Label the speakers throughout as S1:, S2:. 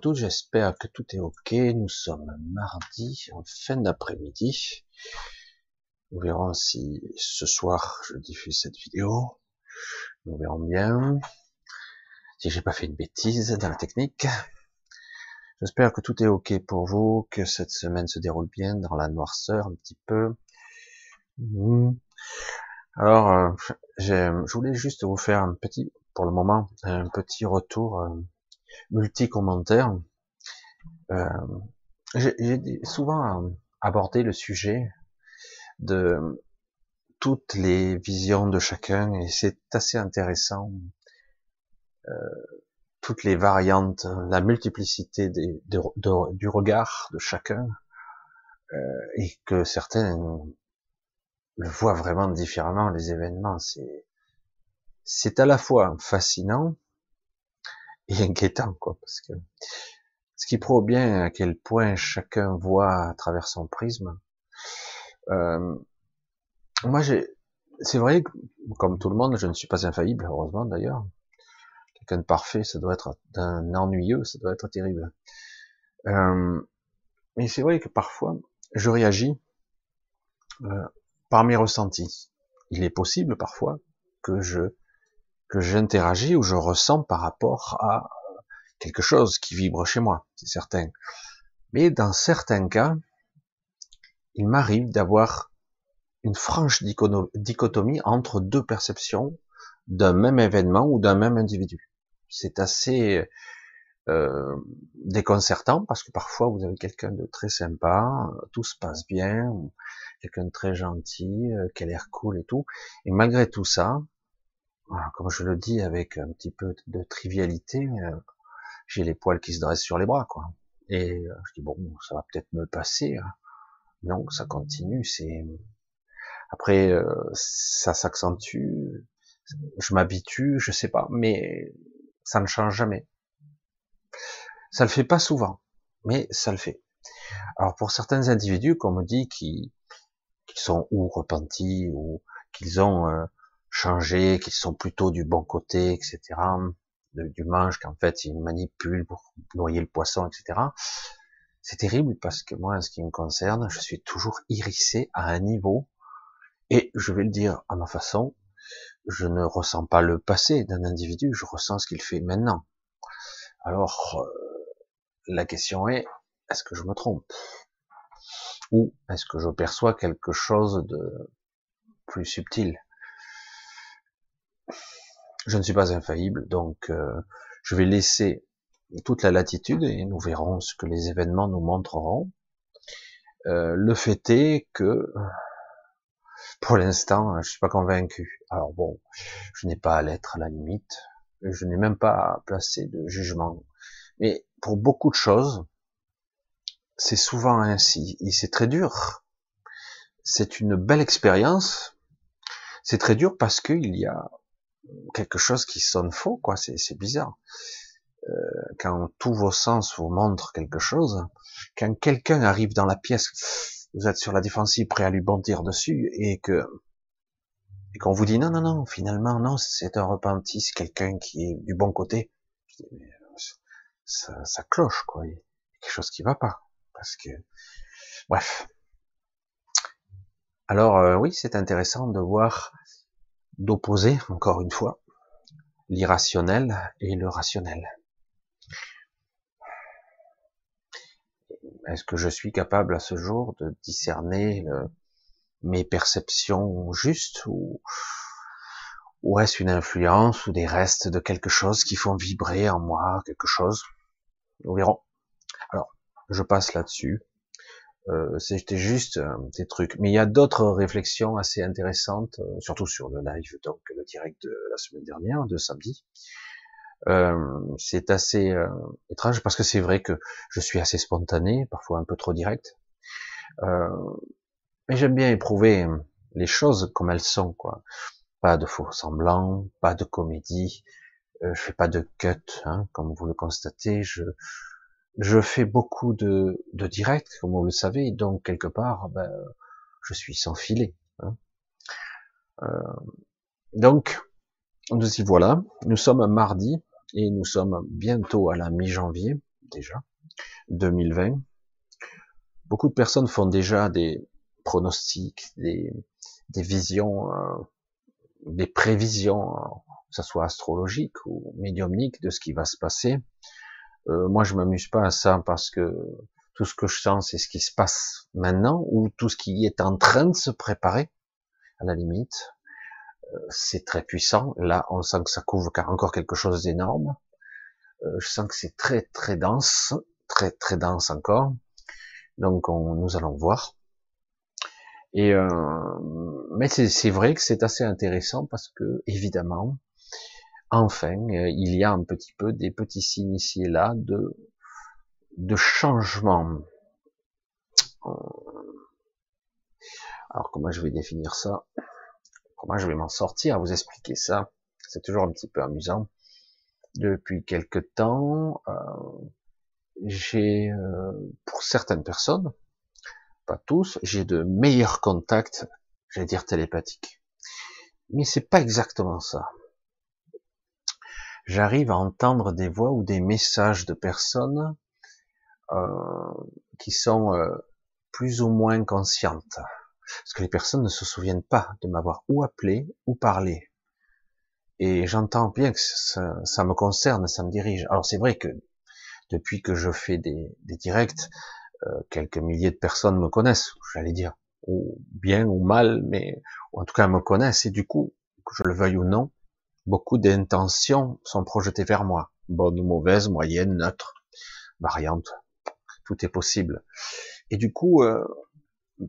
S1: tous, j'espère que tout est ok. Nous sommes mardi, en fin d'après-midi. Nous verrons si ce soir je diffuse cette vidéo. Nous verrons bien. Si j'ai pas fait une bêtise dans la technique. J'espère que tout est ok pour vous, que cette semaine se déroule bien dans la noirceur un petit peu. Hmm. Alors, euh, je voulais juste vous faire un petit, pour le moment, un petit retour euh, multi-commentaire. Euh, j'ai souvent abordé le sujet de toutes les visions de chacun et c'est assez intéressant. toutes les variantes, la multiplicité du regard de chacun et que certains le voit vraiment différemment les événements. C'est à la fois fascinant et inquiétant, quoi, parce que ce qui prouve bien à quel point chacun voit à travers son prisme. Euh, moi, j'ai, c'est vrai que, comme tout le monde, je ne suis pas infaillible, heureusement d'ailleurs. Quelqu'un de parfait, ça doit être d'un ennuyeux, ça doit être terrible. Euh, mais c'est vrai que parfois, je réagis euh, par mes ressentis. Il est possible parfois que je que j'interagis ou je ressens par rapport à quelque chose qui vibre chez moi, c'est certain. Mais dans certains cas, il m'arrive d'avoir une franche dichotomie entre deux perceptions d'un même événement ou d'un même individu. C'est assez euh, déconcertant parce que parfois vous avez quelqu'un de très sympa, tout se passe bien, quelqu'un de très gentil, euh, qui a l'air cool et tout. Et malgré tout ça, comme je le dis avec un petit peu de trivialité, euh, j'ai les poils qui se dressent sur les bras, quoi. Et euh, je dis bon, ça va peut-être me passer. Hein. Non, ça continue. C'est après, ça s'accentue. Je m'habitue, je sais pas, mais ça ne change jamais. Ça le fait pas souvent, mais ça le fait. Alors pour certains individus, comme on dit, qui qu'ils sont ou repentis ou qu'ils ont euh, changé, qu'ils sont plutôt du bon côté, etc. du manche qu'en fait ils manipulent pour noyer le poisson, etc. C'est terrible parce que moi, en ce qui me concerne, je suis toujours irrissé à un niveau et je vais le dire à ma façon, je ne ressens pas le passé d'un individu, je ressens ce qu'il fait maintenant. Alors, euh, la question est, est-ce que je me trompe? Ou est-ce que je perçois quelque chose de plus subtil? Je ne suis pas infaillible, donc euh, je vais laisser toute la latitude et nous verrons ce que les événements nous montreront. Euh, le fait est que pour l'instant, je suis pas convaincu. Alors bon, je n'ai pas à l'être à la limite, je n'ai même pas à placer de jugement. Mais pour beaucoup de choses, c'est souvent ainsi, et c'est très dur. C'est une belle expérience. C'est très dur parce qu'il y a quelque chose qui sonne faux, quoi. C'est bizarre. Euh, quand tous vos sens vous montrent quelque chose, quand quelqu'un arrive dans la pièce, vous êtes sur la défensive, prêt à lui bondir dessus, et que et qu'on vous dit non, non, non, finalement, non, c'est un repenti, c'est quelqu'un qui est du bon côté. Ça, ça cloche, quoi. Il y a quelque chose qui va pas parce que, bref. Alors euh, oui, c'est intéressant de voir, d'opposer encore une fois l'irrationnel et le rationnel. Est-ce que je suis capable à ce jour de discerner mes perceptions justes ou, ou est-ce une influence ou des restes de quelque chose qui font vibrer en moi quelque chose? Nous verrons. Alors, je passe là-dessus. Euh, C'était juste euh, des trucs. Mais il y a d'autres réflexions assez intéressantes, euh, surtout sur le live, donc le direct de la semaine dernière, de samedi. C'est assez étrange parce que c'est vrai que je suis assez spontané, parfois un peu trop direct. mais j'aime bien éprouver les choses comme elles sont, quoi. Pas de faux semblants, pas de comédie. je fais pas de cut, hein, comme vous le constatez. Je, je fais beaucoup de, de directs, comme vous le savez, donc quelque part, ben, je suis sans filet. Hein. Euh, donc, nous y voilà. Nous sommes mardi. et nous sommes bientôt à la mi-janvier déjà 2020. Beaucoup de personnes font déjà des pronostics, des, visions, euh, des prévisions, euh, que ce soit astrologiques ou médiumniques, de ce qui va se passer. Euh, moi, je m'amuse pas à ça parce que tout ce que je sens, c'est ce qui se passe maintenant ou tout ce qui est en train de se préparer, à la limite. Euh, c'est très puissant. Là, on sent que ça couvre encore quelque chose d'énorme. Euh, je sens que c'est très très dense, très très dense encore. Donc, on, nous allons voir. Et euh, mais c'est vrai que c'est assez intéressant parce que évidemment, enfin, il y a un petit peu des petits signes ici et là de de changement. Alors comment je vais définir ça? Comment je vais m'en sortir à vous expliquer ça? C'est toujours un petit peu amusant. Depuis quelque temps, euh, j'ai, euh, pour certaines personnes, pas tous, j'ai de meilleurs contacts, j'allais dire télépathiques. Mais c'est pas exactement ça. J'arrive à entendre des voix ou des messages de personnes euh, qui sont euh, plus ou moins conscientes. Parce que les personnes ne se souviennent pas de m'avoir ou appelé ou parlé. Et j'entends bien que ça, me concerne, ça me dirige. Alors c'est vrai que depuis que je fais des, des directs, euh, quelques milliers de personnes me connaissent, j'allais dire, ou bien ou mal, mais ou en tout cas me connaissent. Et du coup, que je le veuille ou non, beaucoup d'intentions sont projetées vers moi, bonnes ou mauvaises, moyennes, neutres, variantes tout est possible. Et du coup, euh,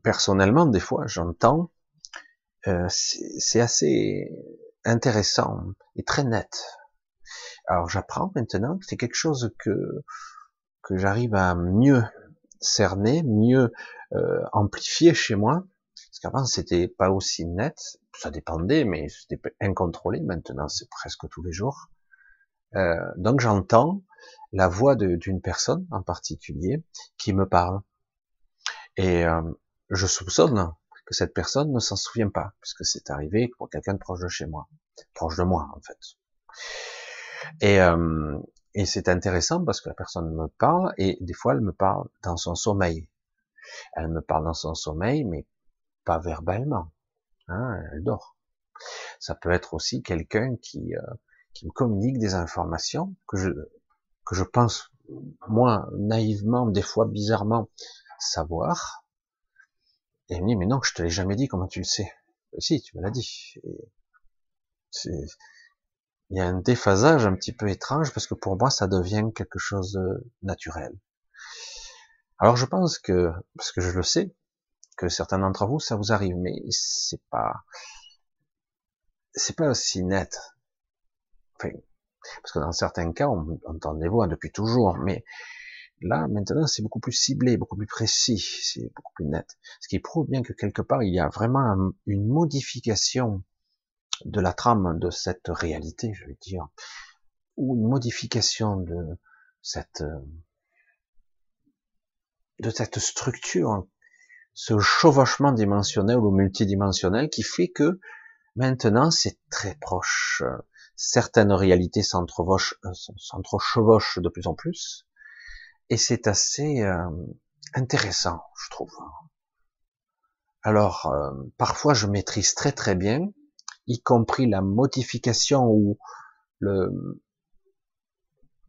S1: personnellement, des fois, j'entends, euh, c'est assez intéressant et très net. Alors j'apprends maintenant que c'est quelque chose que que j'arrive à mieux cerner, mieux euh, amplifier chez moi. Qu'avant c'était pas aussi net, ça dépendait, mais c'était incontrôlé. Maintenant c'est presque tous les jours. Euh, donc j'entends la voix d'une personne en particulier qui me parle. Et euh, je soupçonne que cette personne ne s'en souvient pas, puisque c'est arrivé pour quelqu'un de proche de chez moi, proche de moi en fait. Et, euh, et c'est intéressant parce que la personne me parle et des fois elle me parle dans son sommeil. Elle me parle dans son sommeil, mais pas verbalement. Hein, elle dort. Ça peut être aussi quelqu'un qui, euh, qui me communique des informations que je que je pense moi naïvement des fois bizarrement savoir et elle me dit mais non je te l'ai jamais dit comment tu le sais? Si tu me l'as dit il y a un déphasage un petit peu étrange parce que pour moi ça devient quelque chose de naturel alors je pense que parce que je le sais que certains d'entre vous ça vous arrive mais c'est pas c'est pas aussi net enfin parce que dans certains cas, on entend des voix depuis toujours, mais là, maintenant, c'est beaucoup plus ciblé, beaucoup plus précis, c'est beaucoup plus net. Ce qui prouve bien que quelque part, il y a vraiment une modification de la trame de cette réalité, je veux dire, ou une modification de cette de cette structure, ce chevauchement dimensionnel ou multidimensionnel qui fait que maintenant c'est très proche certaines réalités euh, s'entrechevauchent de plus en plus, et c'est assez euh, intéressant, je trouve. Alors, euh, parfois, je maîtrise très très bien, y compris la modification ou le,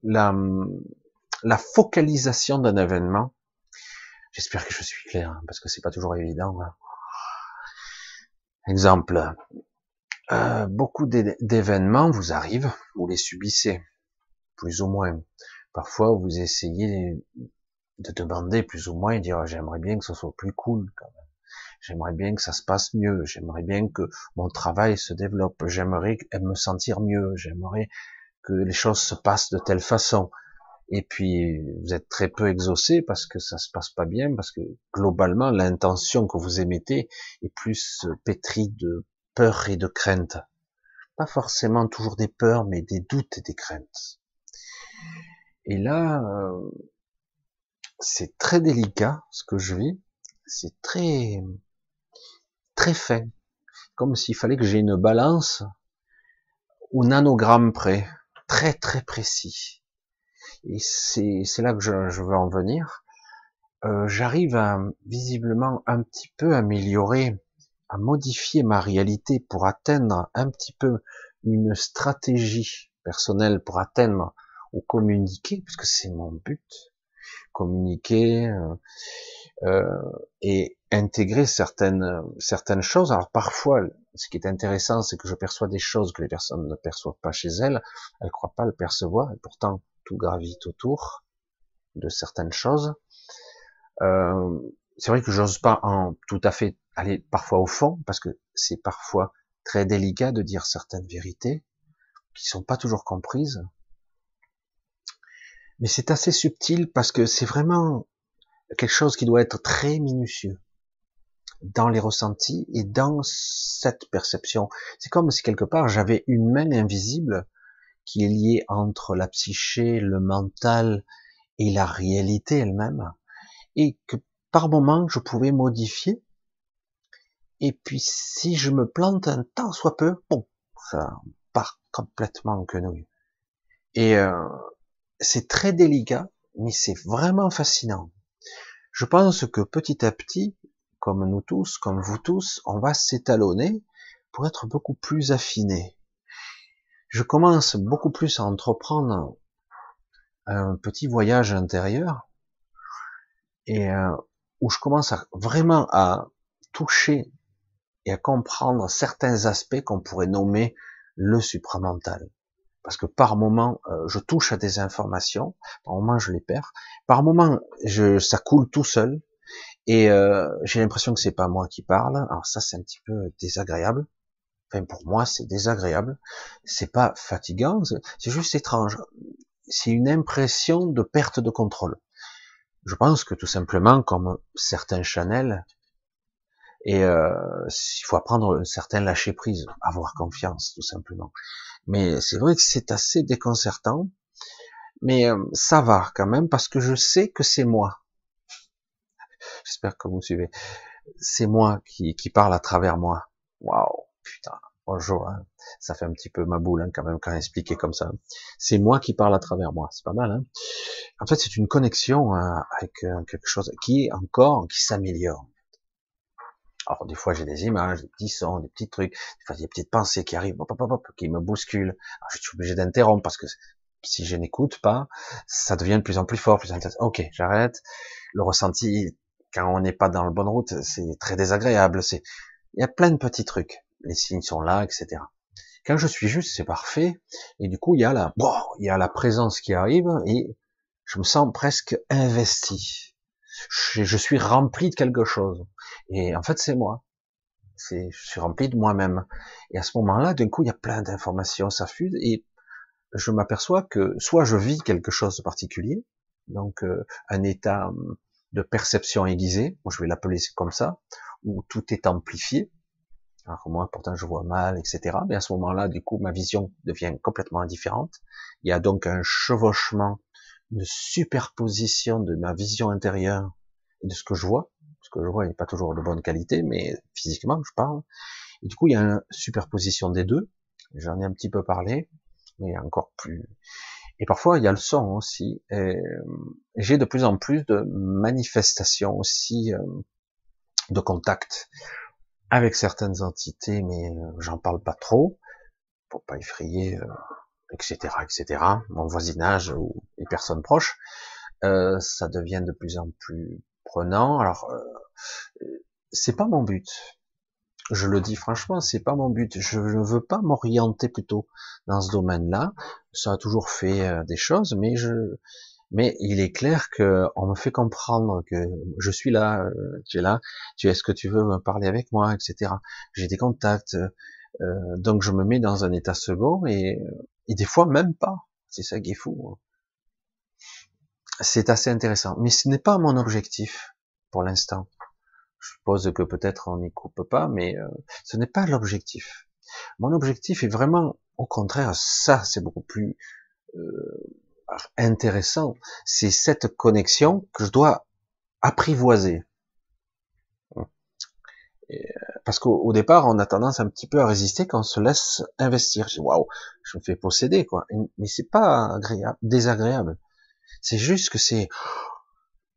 S1: la, la focalisation d'un événement. J'espère que je suis clair, hein, parce que c'est pas toujours évident. Hein. Exemple, euh, beaucoup d'événements vous arrivent, vous les subissez, plus ou moins. Parfois, vous essayez de demander plus ou moins et dire j'aimerais bien que ce soit plus cool quand même. J'aimerais bien que ça se passe mieux. J'aimerais bien que mon travail se développe. J'aimerais me sentir mieux. J'aimerais que les choses se passent de telle façon. Et puis, vous êtes très peu exaucé parce que ça se passe pas bien, parce que globalement, l'intention que vous émettez est plus pétrie de peur et de crainte. Pas forcément toujours des peurs, mais des doutes et des craintes. Et là, euh, c'est très délicat ce que je vis. C'est très, très fin. Comme s'il fallait que j'ai une balance au nanogramme près. très très précis. Et c'est là que je, je, veux en venir. Euh, J'arrive à visiblement un petit peu améliorer, à modifier ma réalité pour atteindre un petit peu une stratégie personnelle pour atteindre ou communiquer, puisque c'est mon but, communiquer euh, euh, et intégrer certaines certaines choses. Alors parfois, ce qui est intéressant, c'est que je perçois des choses que les personnes ne perçoivent pas chez elles. Elles croient pas le percevoir, et pourtant tout gravite autour de certaines choses. Euh, c'est vrai que j'ose pas en tout à fait aller parfois au fond, parce que c'est parfois très délicat de dire certaines vérités qui sont pas toujours comprises. Mais c'est assez subtil parce que c'est vraiment quelque chose qui doit être très minutieux dans les ressentis et dans cette perception. C'est comme si quelque part j'avais une main invisible qui est liée entre la psyché, le mental et la réalité elle-même, et que par moment je pouvais modifier. Et puis si je me plante un temps soit peu, bon, ça part complètement en quenouille. Et euh, c'est très délicat, mais c'est vraiment fascinant. Je pense que petit à petit, comme nous tous, comme vous tous, on va s'étalonner pour être beaucoup plus affiné. Je commence beaucoup plus à entreprendre un petit voyage intérieur et euh, où je commence vraiment à toucher et à comprendre certains aspects qu'on pourrait nommer le supramental. Parce que par moment, euh, je touche à des informations, par moment je les perds, par moment ça coule tout seul, et euh, j'ai l'impression que c'est pas moi qui parle. Alors ça, c'est un petit peu désagréable. Enfin, pour moi, c'est désagréable. C'est pas fatigant, c'est juste étrange. C'est une impression de perte de contrôle. Je pense que tout simplement, comme certains Chanel, et euh, il faut apprendre un certain lâcher prise, avoir confiance, tout simplement. Mais c'est vrai que c'est assez déconcertant, mais euh, ça va quand même parce que je sais que c'est moi. J'espère que vous me suivez. C'est moi qui, qui parle à travers moi. Waouh, putain. Bonjour. Hein. Ça fait un petit peu ma boule hein, quand même quand expliqué comme ça. C'est moi qui parle à travers moi. C'est pas mal. Hein en fait, c'est une connexion euh, avec euh, quelque chose qui encore qui s'améliore. Alors des fois j'ai des images, des petits sons, des petits trucs, des fois des petites pensées qui arrivent, hop, hop, hop, qui me bousculent. Je suis obligé d'interrompre parce que si je n'écoute pas, ça devient de plus en plus fort. Plus... Ok, j'arrête. Le ressenti quand on n'est pas dans le bonne route, c'est très désagréable. C'est, il y a plein de petits trucs. Les signes sont là, etc. Quand je suis juste, c'est parfait. Et du coup, il y a la, il y a la présence qui arrive et je me sens presque investi. Je, suis rempli de quelque chose. Et en fait, c'est moi. Je suis rempli de moi-même. Et à ce moment-là, d'un coup, il y a plein d'informations, ça fuse, et je m'aperçois que soit je vis quelque chose de particulier, donc euh, un état hum, de perception aiguisée, je vais l'appeler comme ça, où tout est amplifié. Alors moi, pourtant, je vois mal, etc. Mais à ce moment-là, du coup, ma vision devient complètement différente. Il y a donc un chevauchement, une superposition de ma vision intérieure et de ce que je vois. Ce que je vois n'est pas toujours de bonne qualité, mais physiquement, je parle. Et du coup, il y a une superposition des deux. J'en ai un petit peu parlé, mais encore plus. Et parfois, il y a le son aussi. J'ai de plus en plus de manifestations aussi euh, de contact avec certaines entités, mais euh, j'en parle pas trop pour pas effrayer, etc., euh, etc. Mon voisinage ou les personnes proches, ça devient de plus en plus prenant. Alors, c'est pas mon but je le dis franchement, c'est pas mon but. Je ne veux pas m'orienter plutôt dans ce domaine-là. Ça a toujours fait euh, des choses, mais je, mais il est clair que on me fait comprendre que je suis là, euh, tu es là, tu est-ce que tu veux me parler avec moi, etc. J'ai des contacts, euh, donc je me mets dans un état second et, et des fois même pas. C'est ça qui est fou. C'est assez intéressant, mais ce n'est pas mon objectif pour l'instant. Je suppose que peut-être on n'y coupe pas, mais euh, ce n'est pas l'objectif. Mon objectif est vraiment, au contraire, ça, c'est beaucoup plus euh, intéressant. C'est cette connexion que je dois apprivoiser. Euh, parce qu'au départ, on a tendance un petit peu à résister quand on se laisse investir. Je waouh, je me fais posséder quoi. Mais c'est pas agréable, désagréable. C'est juste que c'est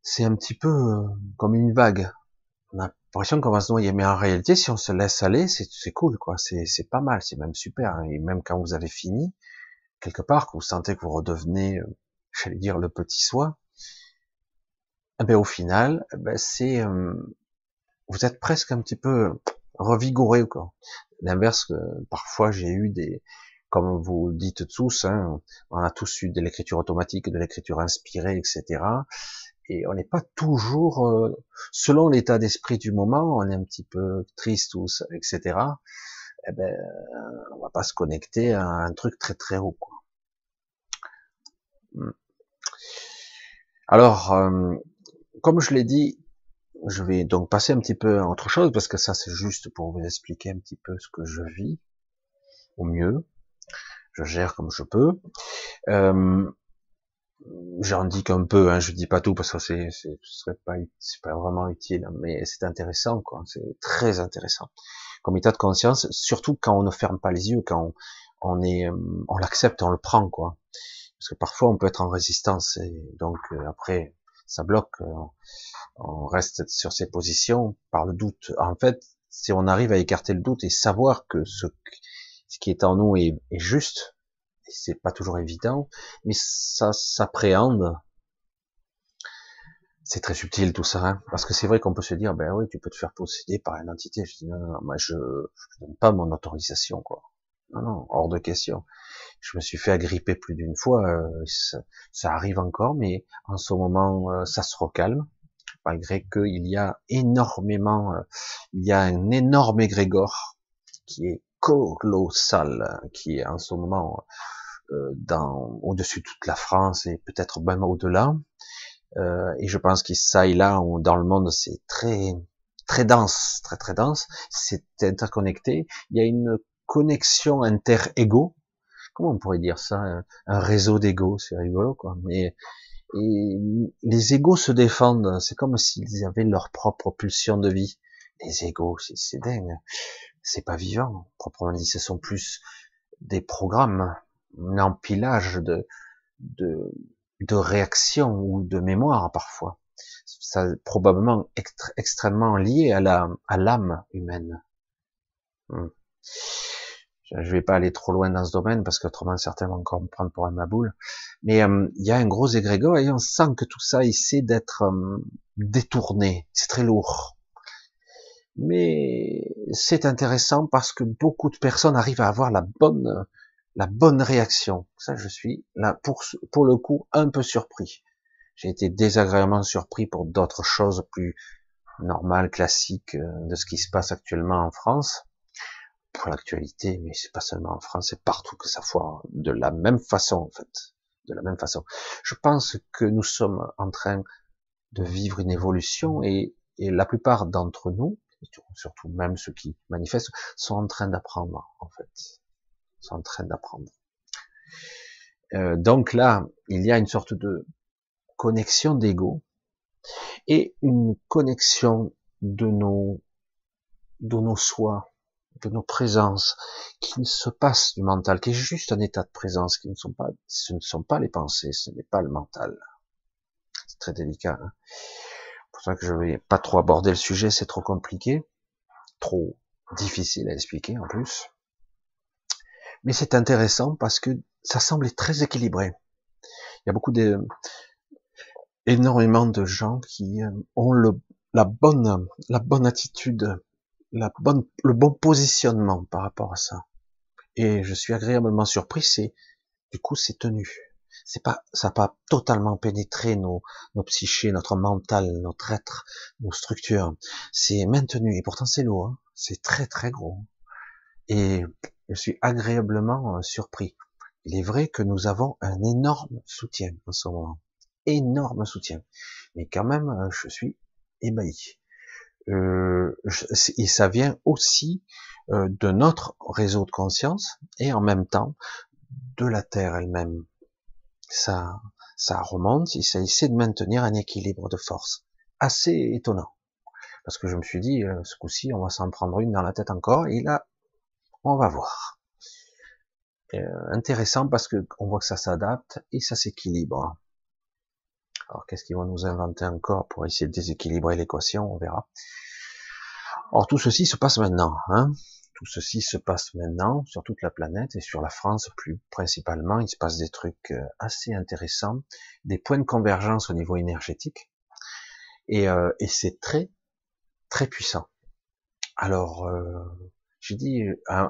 S1: c'est un petit peu euh, comme une vague. On a l'impression qu'on va se noyer, mais en réalité, si on se laisse aller, c'est cool quoi. C'est pas mal, c'est même super. Et même quand vous avez fini, quelque part, que vous sentez que vous redevenez, euh, j'allais dire le petit soi, eh ben au final, eh ben c'est euh, vous êtes presque un petit peu revigoré quoi. L'inverse, parfois j'ai eu des, comme vous le dites tous, hein, on a tous eu de l'écriture automatique, de l'écriture inspirée, etc. Et on n'est pas toujours, euh, selon l'état d'esprit du moment, on est un petit peu triste ou etc. Eh ben, on va pas se connecter à un truc très très haut. Quoi. Hmm. Alors, euh, comme je l'ai dit, je vais donc passer un petit peu à autre chose parce que ça c'est juste pour vous expliquer un petit peu ce que je vis au mieux. Je gère comme je peux. Euh, J'indique un peu, hein, je dis pas tout parce que c'est, ce serait pas, c'est pas vraiment utile, mais c'est intéressant, quoi. C'est très intéressant. Comme état de conscience, surtout quand on ne ferme pas les yeux, quand on, est, on l'accepte, on le prend, quoi. Parce que parfois on peut être en résistance et donc euh, après ça bloque. Euh, on reste sur ses positions par le doute. En fait, si on arrive à écarter le doute et savoir que ce, qui est en nous est, juste, c'est pas toujours évident, mais ça s'appréhende. C'est très subtil tout ça, hein parce que c'est vrai qu'on peut se dire, ben oui, tu peux te faire posséder par une entité. Je dis non, non, moi je, je donne pas mon autorisation, quoi. Non, non, hors de question. Je me suis fait agripper plus d'une fois, euh, ça, ça, arrive encore, mais en ce moment, euh, ça se recalme malgré qu'il y a énormément, euh, il y a un énorme égrégore qui est colossal, qui est en ce moment euh, dans au-dessus de toute la France et peut-être même au-delà. Euh, et je pense que ça et là, dans le monde, c'est très très dense, très très dense. C'est interconnecté. Il y a une connexion inter-ego. Comment on pourrait dire ça? Un réseau d'ego, c'est rigolo, quoi. Mais et les égaux se défendent. C'est comme s'ils avaient leur propre pulsion de vie. Les égaux, c'est dingue. C'est pas vivant, proprement dit. Ce sont plus des programmes, un empilage de, de, de réactions ou de mémoire parfois. Ça probablement extrêmement lié à la à l'âme humaine. Hmm. Je vais pas aller trop loin dans ce domaine parce qu'autrement certains vont encore me prendre pour un maboule. Mais euh, il y a un gros égrégore et on sent que tout ça essaie d'être euh, détourné. C'est très lourd. Mais c'est intéressant parce que beaucoup de personnes arrivent à avoir la bonne, la bonne réaction. Ça, je suis là pour, le coup un peu surpris. J'ai été désagréablement surpris pour d'autres choses plus normales, classiques euh, de ce qui se passe actuellement en France pour l'actualité, mais c'est pas seulement en France, c'est partout que ça foire de la même façon en fait, de la même façon. Je pense que nous sommes en train de vivre une évolution et, et la plupart d'entre nous, surtout même ceux qui manifestent, sont en train d'apprendre en fait, en train d'apprendre. Euh, donc là, il y a une sorte de connexion d'ego et une connexion de nos de nos soi, de nos présences, qui ne se passe du mental, qui est juste un état de présence, qui ne sont pas, ce ne sont pas les pensées, ce n'est pas le mental. C'est très délicat. Hein pour ça que je vais pas trop aborder le sujet, c'est trop compliqué, trop difficile à expliquer en plus. Mais c'est intéressant parce que ça semble très équilibré. Il y a beaucoup de, énormément de gens qui euh, ont le, la bonne, la bonne attitude la bonne, le bon positionnement par rapport à ça. Et je suis agréablement surpris, c'est, du coup, c'est tenu. C'est pas, ça n'a pas totalement pénétré nos, nos psychés, notre mental, notre être, nos structures. C'est maintenu. Et pourtant, c'est lourd. Hein. C'est très, très gros. Et je suis agréablement euh, surpris. Il est vrai que nous avons un énorme soutien en ce moment. Énorme soutien. Mais quand même, euh, je suis ébahi euh, et ça vient aussi euh, de notre réseau de conscience et en même temps de la Terre elle-même. Ça, ça remonte et ça essaie de maintenir un équilibre de force assez étonnant. parce que je me suis dit, ce coup-ci, on va s'en prendre une dans la tête encore, et là, on va voir. Euh, intéressant parce que on voit que ça s'adapte et ça s'équilibre. Alors qu'est-ce qu'ils vont nous inventer encore pour essayer de déséquilibrer l'équation? On verra. Or tout ceci se passe maintenant. Hein tout ceci se passe maintenant sur toute la planète et sur la France plus principalement. Il se passe des trucs euh, assez intéressants, des points de convergence au niveau énergétique. Et, euh, et c'est très très puissant. Alors euh, j'ai dit, euh,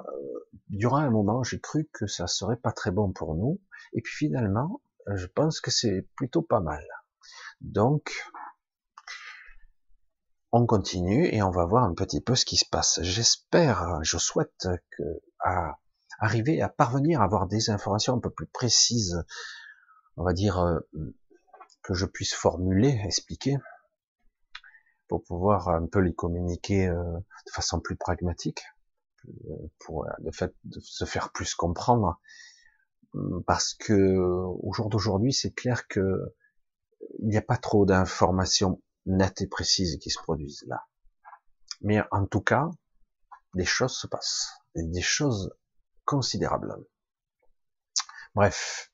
S1: durant un moment, j'ai cru que ça serait pas très bon pour nous, et puis finalement, je pense que c'est plutôt pas mal. Donc, on continue et on va voir un petit peu ce qui se passe. J'espère, je souhaite que à arriver à parvenir à avoir des informations un peu plus précises, on va dire euh, que je puisse formuler, expliquer, pour pouvoir un peu les communiquer euh, de façon plus pragmatique, pour le fait de se faire plus comprendre, parce que au jour d'aujourd'hui, c'est clair que il n'y a pas trop d'informations nettes et précises qui se produisent là. Mais en tout cas, des choses se passent, des choses considérables. Bref.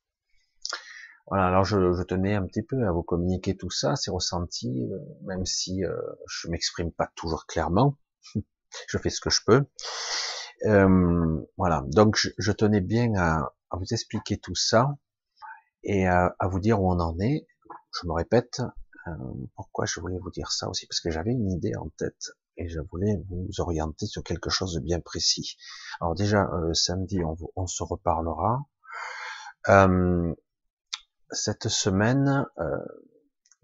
S1: Voilà, alors je, je, tenais un petit peu à vous communiquer tout ça, ces ressentis, euh, même si euh, je m'exprime pas toujours clairement, je fais ce que je peux. Euh, voilà, donc je, je tenais bien à, à, vous expliquer tout ça et à, à, vous dire où on en est. Je me répète, euh, pourquoi je voulais vous dire ça aussi, parce que j'avais une idée en tête et je voulais vous orienter sur quelque chose de bien précis. Alors déjà, euh, samedi, on, on, se reparlera. Euh, cette semaine, euh,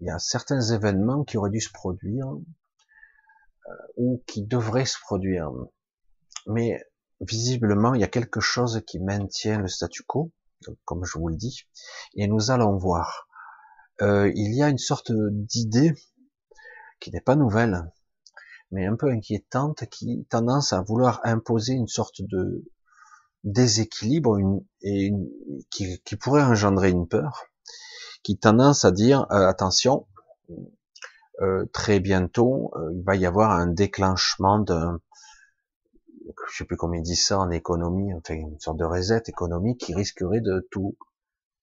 S1: il y a certains événements qui auraient dû se produire ou qui devraient se produire. Mais visiblement, il y a quelque chose qui maintient le statu quo, comme je vous le dis, et nous allons voir euh, il y a une sorte d'idée qui n'est pas nouvelle, mais un peu inquiétante, qui tendance à vouloir imposer une sorte de déséquilibre une, et une, qui, qui, pourrait engendrer une peur, qui tendance à dire euh, attention, euh, très bientôt euh, il va y avoir un déclenchement d'un je sais plus comment ils disent ça en économie, enfin une sorte de reset économique qui risquerait de tout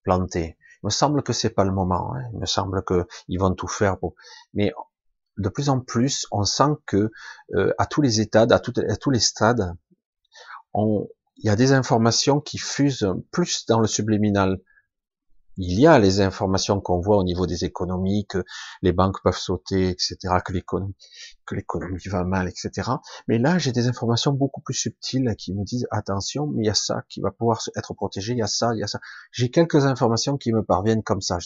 S1: planter. Il me semble que c'est pas le moment. Hein. Il me semble que ils vont tout faire pour. Mais de plus en plus, on sent que euh, à tous les états, à, à tous les stades, on, il y a des informations qui fusent plus dans le subliminal il y a les informations qu'on voit au niveau des économies, que les banques peuvent sauter, etc., que l'économie, va mal, etc. Mais là, j'ai des informations beaucoup plus subtiles qui me disent attention, mais il y a ça qui va pouvoir être protégé, il y a ça, il y a ça. J'ai quelques informations qui me parviennent comme ça.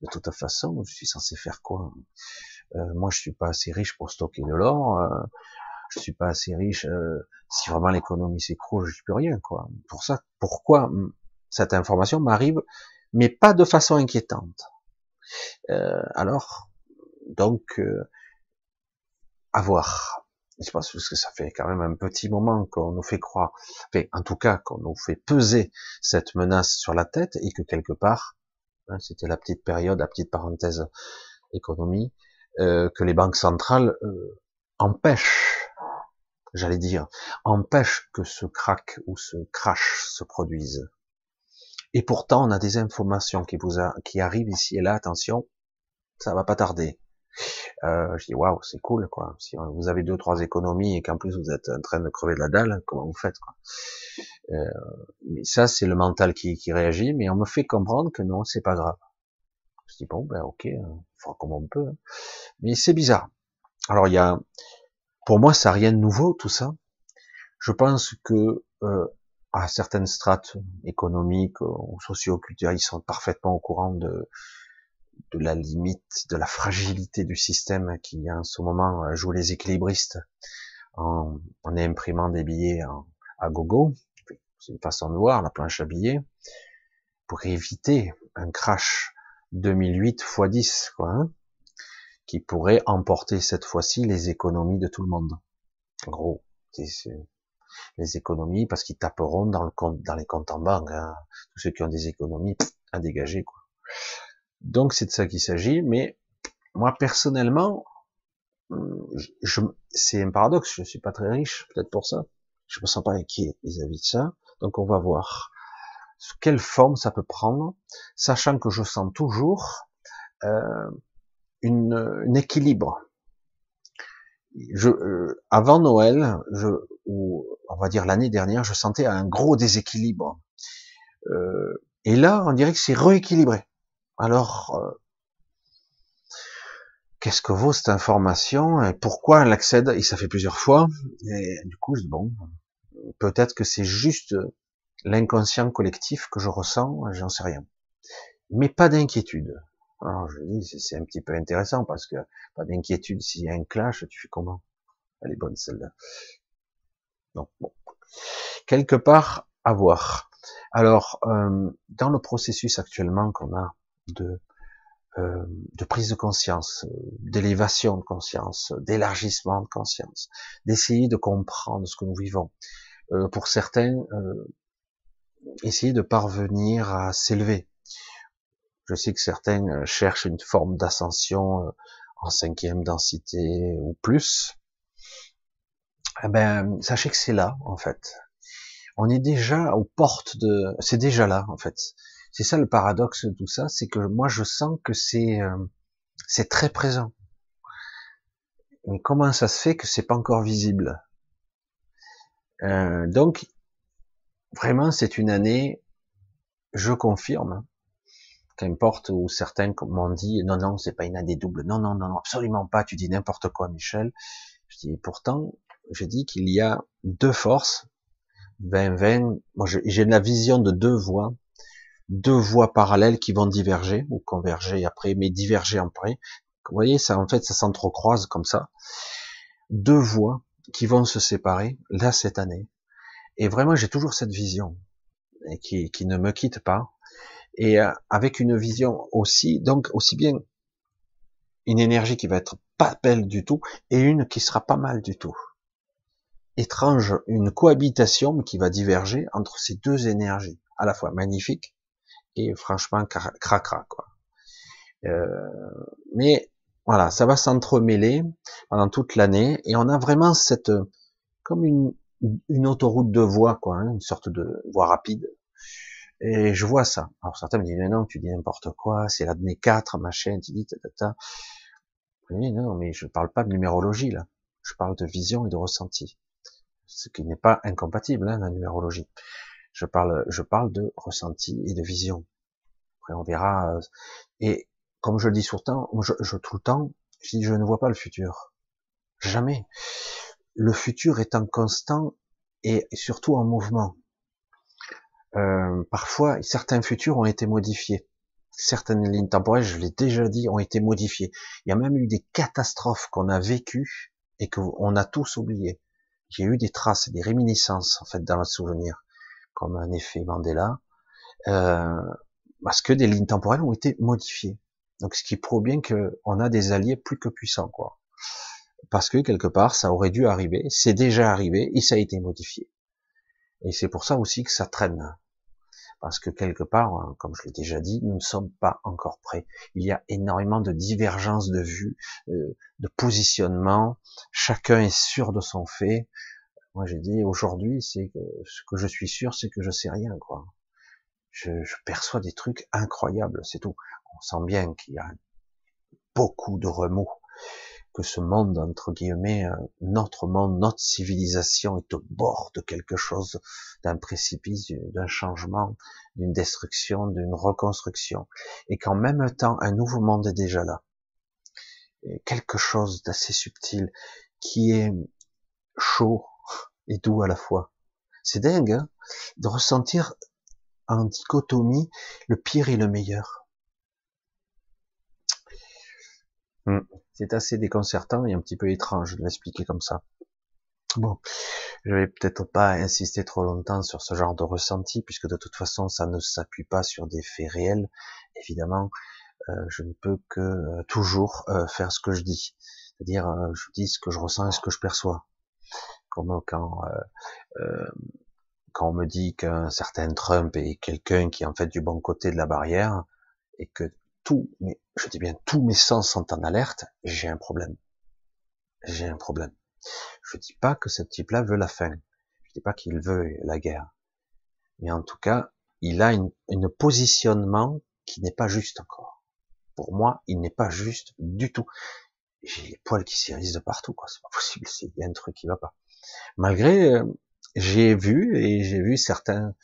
S1: De toute façon, je suis censé faire quoi? Euh, Moi, je suis pas assez riche pour stocker de l'or. Euh, je suis pas assez riche. Euh, si vraiment l'économie s'écroule, je peux rien, quoi. Pour ça, pourquoi cette information m'arrive mais pas de façon inquiétante. Euh, alors, donc, euh, à voir. Je pense que ça fait quand même un petit moment qu'on nous fait croire, en tout cas qu'on nous fait peser cette menace sur la tête et que quelque part, hein, c'était la petite période, la petite parenthèse économie, euh, que les banques centrales euh, empêchent, j'allais dire, empêchent que ce crack ou ce crash se produise. Et pourtant, on a des informations qui vous qui arrivent ici et là. Attention, ça va pas tarder. Euh, je dis waouh, c'est cool quoi. Si vous avez deux trois économies et qu'en plus vous êtes en train de crever de la dalle, comment vous faites quoi euh, Mais ça, c'est le mental qui, qui, réagit. Mais on me fait comprendre que non, c'est pas grave. Je dis bon ben ok, on fera comme on peut. Hein. Mais c'est bizarre. Alors il y a, pour moi, ça n'a rien de nouveau tout ça. Je pense que euh, à certaines strates économiques ou socio-culturelles, ils sont parfaitement au courant de, de la limite, de la fragilité du système qui en ce moment joue les équilibristes en, en imprimant des billets à gogo. C'est une façon de voir la planche à billets pour éviter un crash 2008 x 10, quoi, hein, qui pourrait emporter cette fois-ci les économies de tout le monde. Gros, les économies parce qu'ils taperont dans le compte, dans les comptes en banque. Hein. Tous ceux qui ont des économies à dégager, quoi. Donc c'est de ça qu'il s'agit. Mais moi personnellement, je, c'est un paradoxe, je suis pas très riche, peut-être pour ça. Je me sens pas inquiet vis-à-vis de ça. Donc on va voir quelle forme ça peut prendre, sachant que je sens toujours euh, une, un équilibre. Je, euh, avant Noël, je, ou on va dire l'année dernière, je sentais un gros déséquilibre. Euh, et là, on dirait que c'est rééquilibré. Alors, euh, qu'est-ce que vaut cette information et pourquoi elle accède? Et ça fait plusieurs fois. Et du coup, bon, peut-être que c'est juste l'inconscient collectif que je ressens, j'en sais rien. Mais pas d'inquiétude. Alors je dis, c'est un petit peu intéressant parce que pas d'inquiétude s'il y a un clash, tu fais comment? Elle est bonne celle-là. Donc bon, quelque part à voir. Alors euh, dans le processus actuellement qu'on a de euh, de prise de conscience, d'élévation de conscience, d'élargissement de conscience, d'essayer de comprendre ce que nous vivons. Euh, pour certains, essayer de parvenir à s'élever, je sais que certains euh, cherchent une forme d'ascension euh, en cinquième densité ou plus. Eh ben, sachez que c'est là, en fait. On est déjà aux portes de, c'est déjà là, en fait. C'est ça le paradoxe de tout ça, c'est que moi je sens que c'est, euh, c'est très présent. Mais comment ça se fait que c'est pas encore visible? Donc, vraiment, c'est une année, je confirme, qu'importe où certains m'ont dit non non c'est pas une année double. Non non non absolument pas. Tu dis n'importe quoi Michel. Je dis pourtant je dis qu'il y a deux forces. 20 20 moi j'ai la vision de deux voies deux voies parallèles qui vont diverger ou converger après mais diverger après. Vous voyez ça en fait ça s'entrecroise comme ça. Deux voies qui vont se séparer là cette année. Et vraiment j'ai toujours cette vision qui ne me quitte pas et euh, avec une vision aussi, donc aussi bien une énergie qui va être pas belle du tout et une qui sera pas mal du tout. Étrange, une cohabitation qui va diverger entre ces deux énergies, à la fois magnifique et franchement cracra quoi. Euh, mais voilà, ça va s'entremêler pendant toute l'année et on a vraiment cette comme une, une autoroute de voie quoi, hein, une sorte de voie rapide et je vois ça. Alors certains me disent, mais non, tu dis n'importe quoi, c'est l'année 4, machin, tu dis, tata. Dis, non, mais je parle pas de numérologie, là. Je parle de vision et de ressenti. Ce qui n'est pas incompatible, hein, la numérologie. Je parle, je parle de ressenti et de vision. Après, on verra. Euh, et comme je le dis tout le je, je, tout le temps, je dis, je ne vois pas le futur. Jamais. Le futur est en constant et surtout en mouvement. Euh, parfois, certains futurs ont été modifiés. Certaines lignes temporelles, je l'ai déjà dit, ont été modifiées. Il y a même eu des catastrophes qu'on a vécues et qu'on a tous oubliées. J'ai eu des traces, des réminiscences en fait dans le souvenir, comme un effet Mandela, euh, parce que des lignes temporelles ont été modifiées. Donc, ce qui prouve bien qu'on a des alliés plus que puissants, quoi. Parce que quelque part, ça aurait dû arriver, c'est déjà arrivé et ça a été modifié. Et c'est pour ça aussi que ça traîne. Parce que quelque part, hein, comme je l'ai déjà dit, nous ne sommes pas encore prêts. Il y a énormément de divergences de vues, euh, de positionnement. Chacun est sûr de son fait. Moi, j'ai dit aujourd'hui, c'est que ce que je suis sûr, c'est que je sais rien, quoi. Je, je perçois des trucs incroyables, c'est tout. On sent bien qu'il y a beaucoup de remous que ce monde, entre guillemets, euh, notre monde, notre civilisation est au bord de quelque chose, d'un précipice, d'un changement, d'une destruction, d'une reconstruction, et qu'en même temps, un nouveau monde est déjà là. quelque chose d'assez subtil, qui est chaud et doux à la fois. C'est dingue, hein de ressentir en dichotomie le pire et le meilleur. Hmm. C'est assez déconcertant et un petit peu étrange de l'expliquer comme ça. Bon, je vais peut-être pas insister trop longtemps sur ce genre de ressenti, puisque de toute façon, ça ne s'appuie pas sur des faits réels. Évidemment, euh, je ne peux que euh, toujours euh, faire ce que je dis, c'est-à-dire je dis ce que je ressens et ce que je perçois. Comme quand quand on me dit qu'un certain Trump est quelqu'un qui est en fait du bon côté de la barrière et que mais je dis bien tous mes sens sont en alerte, j'ai un problème. j'ai un problème. Je dis pas que ce type-là veut la fin. Je dis pas qu'il veut la guerre. Mais en tout cas, il a une, un positionnement qui n'est pas juste encore. Pour moi, il n'est pas juste du tout. J'ai les poils qui s'irrissent de partout, quoi. C'est pas possible. Il y a un truc qui va pas. Malgré, euh, j'ai vu et j'ai vu certains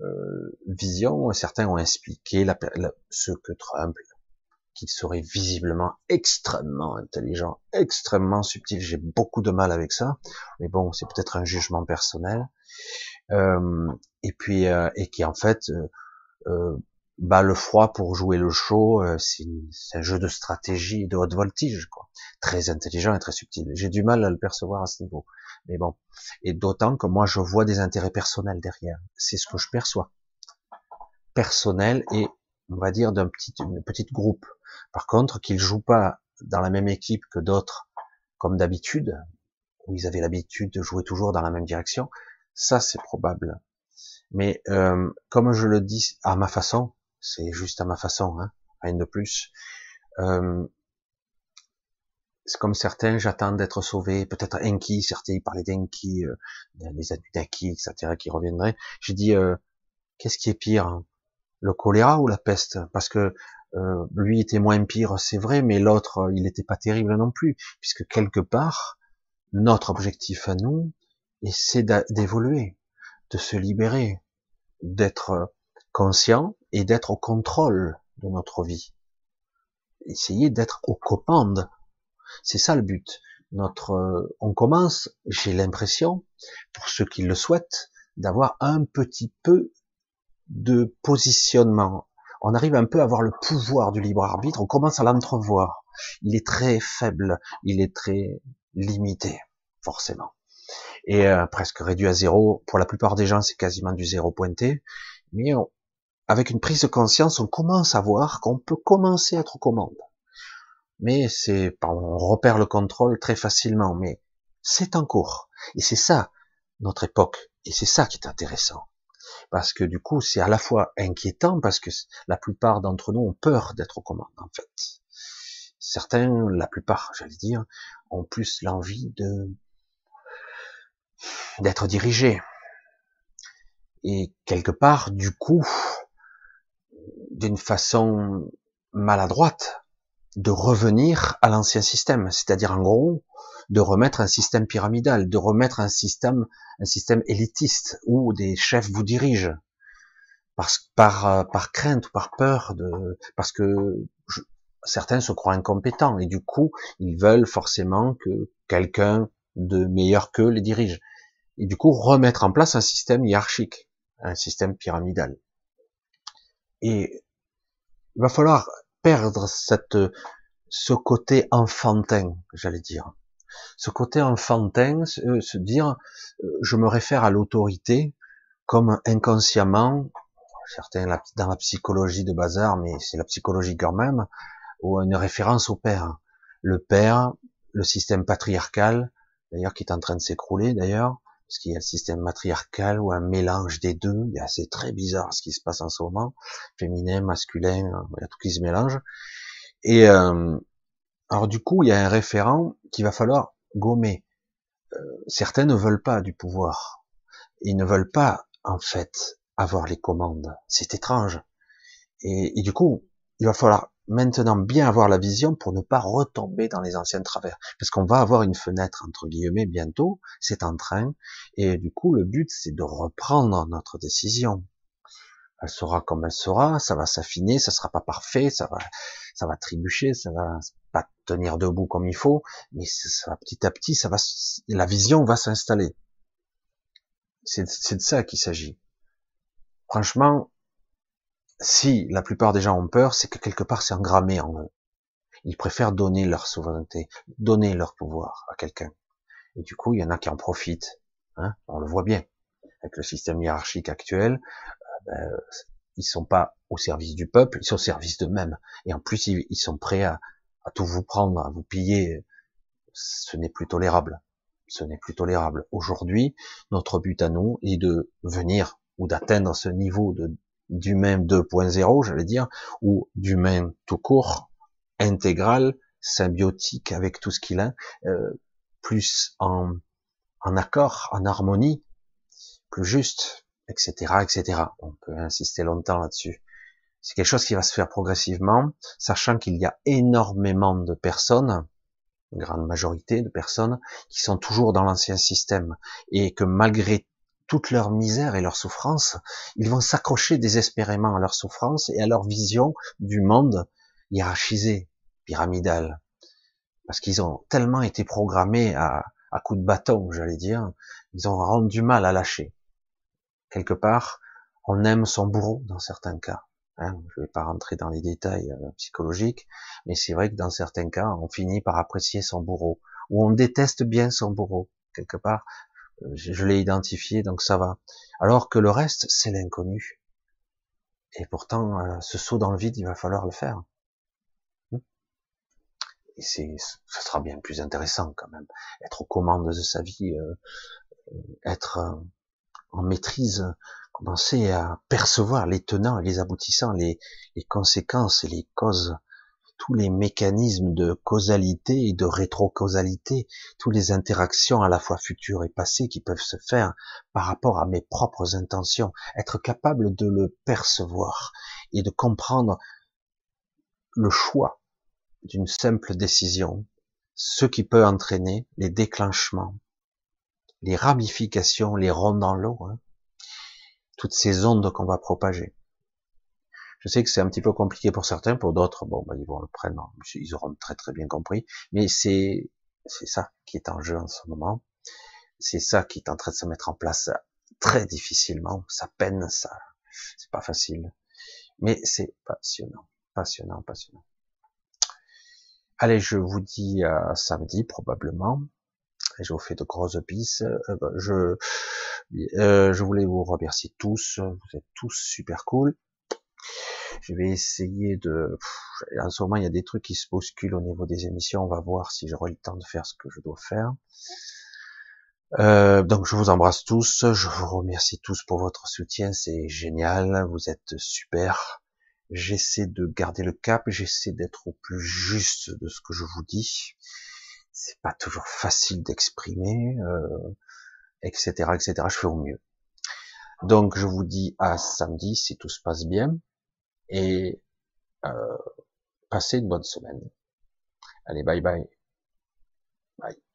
S1: euh, visions, certains ont expliqué la, ce que Trump, qu'il serait visiblement extrêmement intelligent, extrêmement subtil. J'ai beaucoup de mal avec ça, mais bon, c'est peut-être un jugement personnel. Euh, et puis, euh, et qui en fait euh, euh bat le froid pour jouer le chaud. c'est un jeu de stratégie de haute voltige, quoi. Très intelligent et très subtil. J'ai du mal à le percevoir à ce niveau. Mais bon, et d'autant que moi je vois des intérêts personnels derrière. C'est ce que je perçois. Personnel et on va dire d'un petit, une petite groupe. Par contre, qu'ils jouent pas dans la même équipe que d'autres, comme d'habitude, où ils avaient l'habitude de jouer toujours dans la même direction, ça c'est probable. Mais euh, comme je le dis à ma façon, c'est juste à ma façon, hein, rien de plus. Euh, c'est comme certains, j'attends d'être sauvé, peut-être Enki, certains parlaient d'Enki, euh, des Anunnaki, etc., qui reviendraient. J'ai dit, euh, qu'est-ce qui est pire hein Le choléra ou la peste? Parce que euh, lui était moins pire, c'est vrai, mais l'autre, il n'était pas terrible non plus, puisque quelque part, notre objectif à nous, c'est d'évoluer, de se libérer, d'être conscient et d'être au contrôle de notre vie. Essayer d'être aux commandes c'est ça le but. Notre, euh, on commence, j'ai l'impression, pour ceux qui le souhaitent, d'avoir un petit peu de positionnement. On arrive un peu à avoir le pouvoir du libre arbitre. On commence à l'entrevoir. Il est très faible, il est très limité, forcément, et euh, presque réduit à zéro. Pour la plupart des gens, c'est quasiment du zéro pointé. Mais avec une prise de conscience, on commence à voir qu'on peut commencer à être aux commandes mais c'est, on repère le contrôle très facilement, mais c'est en cours. Et c'est ça, notre époque. Et c'est ça qui est intéressant. Parce que du coup, c'est à la fois inquiétant, parce que la plupart d'entre nous ont peur d'être aux commandes, en fait. Certains, la plupart, j'allais dire, ont plus l'envie de, d'être dirigés. Et quelque part, du coup, d'une façon maladroite, de revenir à l'ancien système, c'est-à-dire en gros de remettre un système pyramidal, de remettre un système, un système élitiste où des chefs vous dirigent. Parce, par, par crainte ou par peur de, parce que certains se croient incompétents et du coup ils veulent forcément que quelqu'un de meilleur qu'eux les dirige. Et du coup remettre en place un système hiérarchique, un système pyramidal. Et il va falloir perdre cette, ce côté enfantin, j'allais dire. Ce côté enfantin, se, se dire, euh, je me réfère à l'autorité comme inconsciemment, certains dans la psychologie de bazar, mais c'est la psychologie quand même, ou une référence au père. Le père, le système patriarcal, d'ailleurs qui est en train de s'écrouler d'ailleurs, parce qu'il y a le système matriarcal ou un mélange des deux, c'est très bizarre ce qui se passe en ce moment, féminin, masculin, il y a tout qui se mélange. Et euh, alors du coup, il y a un référent qu'il va falloir gommer. Euh, certains ne veulent pas du pouvoir, ils ne veulent pas en fait avoir les commandes. C'est étrange. Et du coup, il va falloir maintenant bien avoir la vision pour ne pas retomber dans les anciens travers. Parce qu'on va avoir une fenêtre, entre guillemets, bientôt, c'est en train, et du coup, le but, c'est de reprendre notre décision. Elle sera comme elle sera, ça va s'affiner, ça sera pas parfait, ça va, ça va trébucher, ça va pas tenir debout comme il faut, mais ça petit à petit, ça va, la vision va s'installer. C'est de ça qu'il s'agit. Franchement, si la plupart des gens ont peur, c'est que quelque part c'est engrammé en eux. Ils préfèrent donner leur souveraineté, donner leur pouvoir à quelqu'un. Et du coup, il y en a qui en profitent. Hein on le voit bien. Avec le système hiérarchique actuel, euh, ben, ils sont pas au service du peuple, ils sont au service d'eux-mêmes. Et en plus, ils, sont prêts à, à, tout vous prendre, à vous piller. Ce n'est plus tolérable. Ce n'est plus tolérable. Aujourd'hui, notre but à nous est de venir ou d'atteindre ce niveau de d'humain 2.0, j'allais dire, ou d'humain tout court, intégral, symbiotique avec tout ce qu'il a, euh, plus en, en accord, en harmonie, plus juste, etc., etc. On peut insister longtemps là-dessus. C'est quelque chose qui va se faire progressivement, sachant qu'il y a énormément de personnes, une grande majorité de personnes, qui sont toujours dans l'ancien système, et que malgré toute leur misère et leur souffrance, ils vont s'accrocher désespérément à leur souffrance et à leur vision du monde hiérarchisé, pyramidal. Parce qu'ils ont tellement été programmés à, à coups de bâton, j'allais dire, ils ont rendu du mal à lâcher. Quelque part, on aime son bourreau dans certains cas. Hein, je ne vais pas rentrer dans les détails euh, psychologiques, mais c'est vrai que dans certains cas, on finit par apprécier son bourreau, ou on déteste bien son bourreau. Quelque part, je, l'ai identifié, donc ça va. Alors que le reste, c'est l'inconnu. Et pourtant, euh, ce saut dans le vide, il va falloir le faire. Et c'est, ce sera bien plus intéressant quand même. Être aux commandes de sa vie, euh, euh, être en maîtrise, commencer à percevoir les tenants et les aboutissants, les conséquences et les causes tous les mécanismes de causalité et de rétrocausalité, toutes les interactions à la fois futures et passées qui peuvent se faire par rapport à mes propres intentions, être capable de le percevoir et de comprendre le choix d'une simple décision, ce qui peut entraîner les déclenchements, les ramifications, les ronds dans l'eau, hein, toutes ces ondes qu'on va propager. Je sais que c'est un petit peu compliqué pour certains, pour d'autres, bon, ben, ils vont le prendre, ils auront très très bien compris. Mais c'est c'est ça qui est en jeu en ce moment. C'est ça qui est en train de se mettre en place très difficilement. Ça peine, ça, c'est pas facile, mais c'est passionnant, passionnant, passionnant. Allez, je vous dis à samedi probablement. Je vous fais de grosses bises. Euh, ben, je, euh, je voulais vous remercier tous. Vous êtes tous super cool. Je vais essayer de... En ce moment, il y a des trucs qui se bousculent au niveau des émissions. On va voir si j'aurai le temps de faire ce que je dois faire. Euh, donc je vous embrasse tous, je vous remercie tous pour votre soutien, c'est génial, vous êtes super. J'essaie de garder le cap, j'essaie d'être au plus juste de ce que je vous dis. C'est pas toujours facile d'exprimer, euh, etc., etc. Je fais au mieux. Donc je vous dis à samedi si tout se passe bien et euh, passez une bonne semaine. Allez, bye bye. Bye.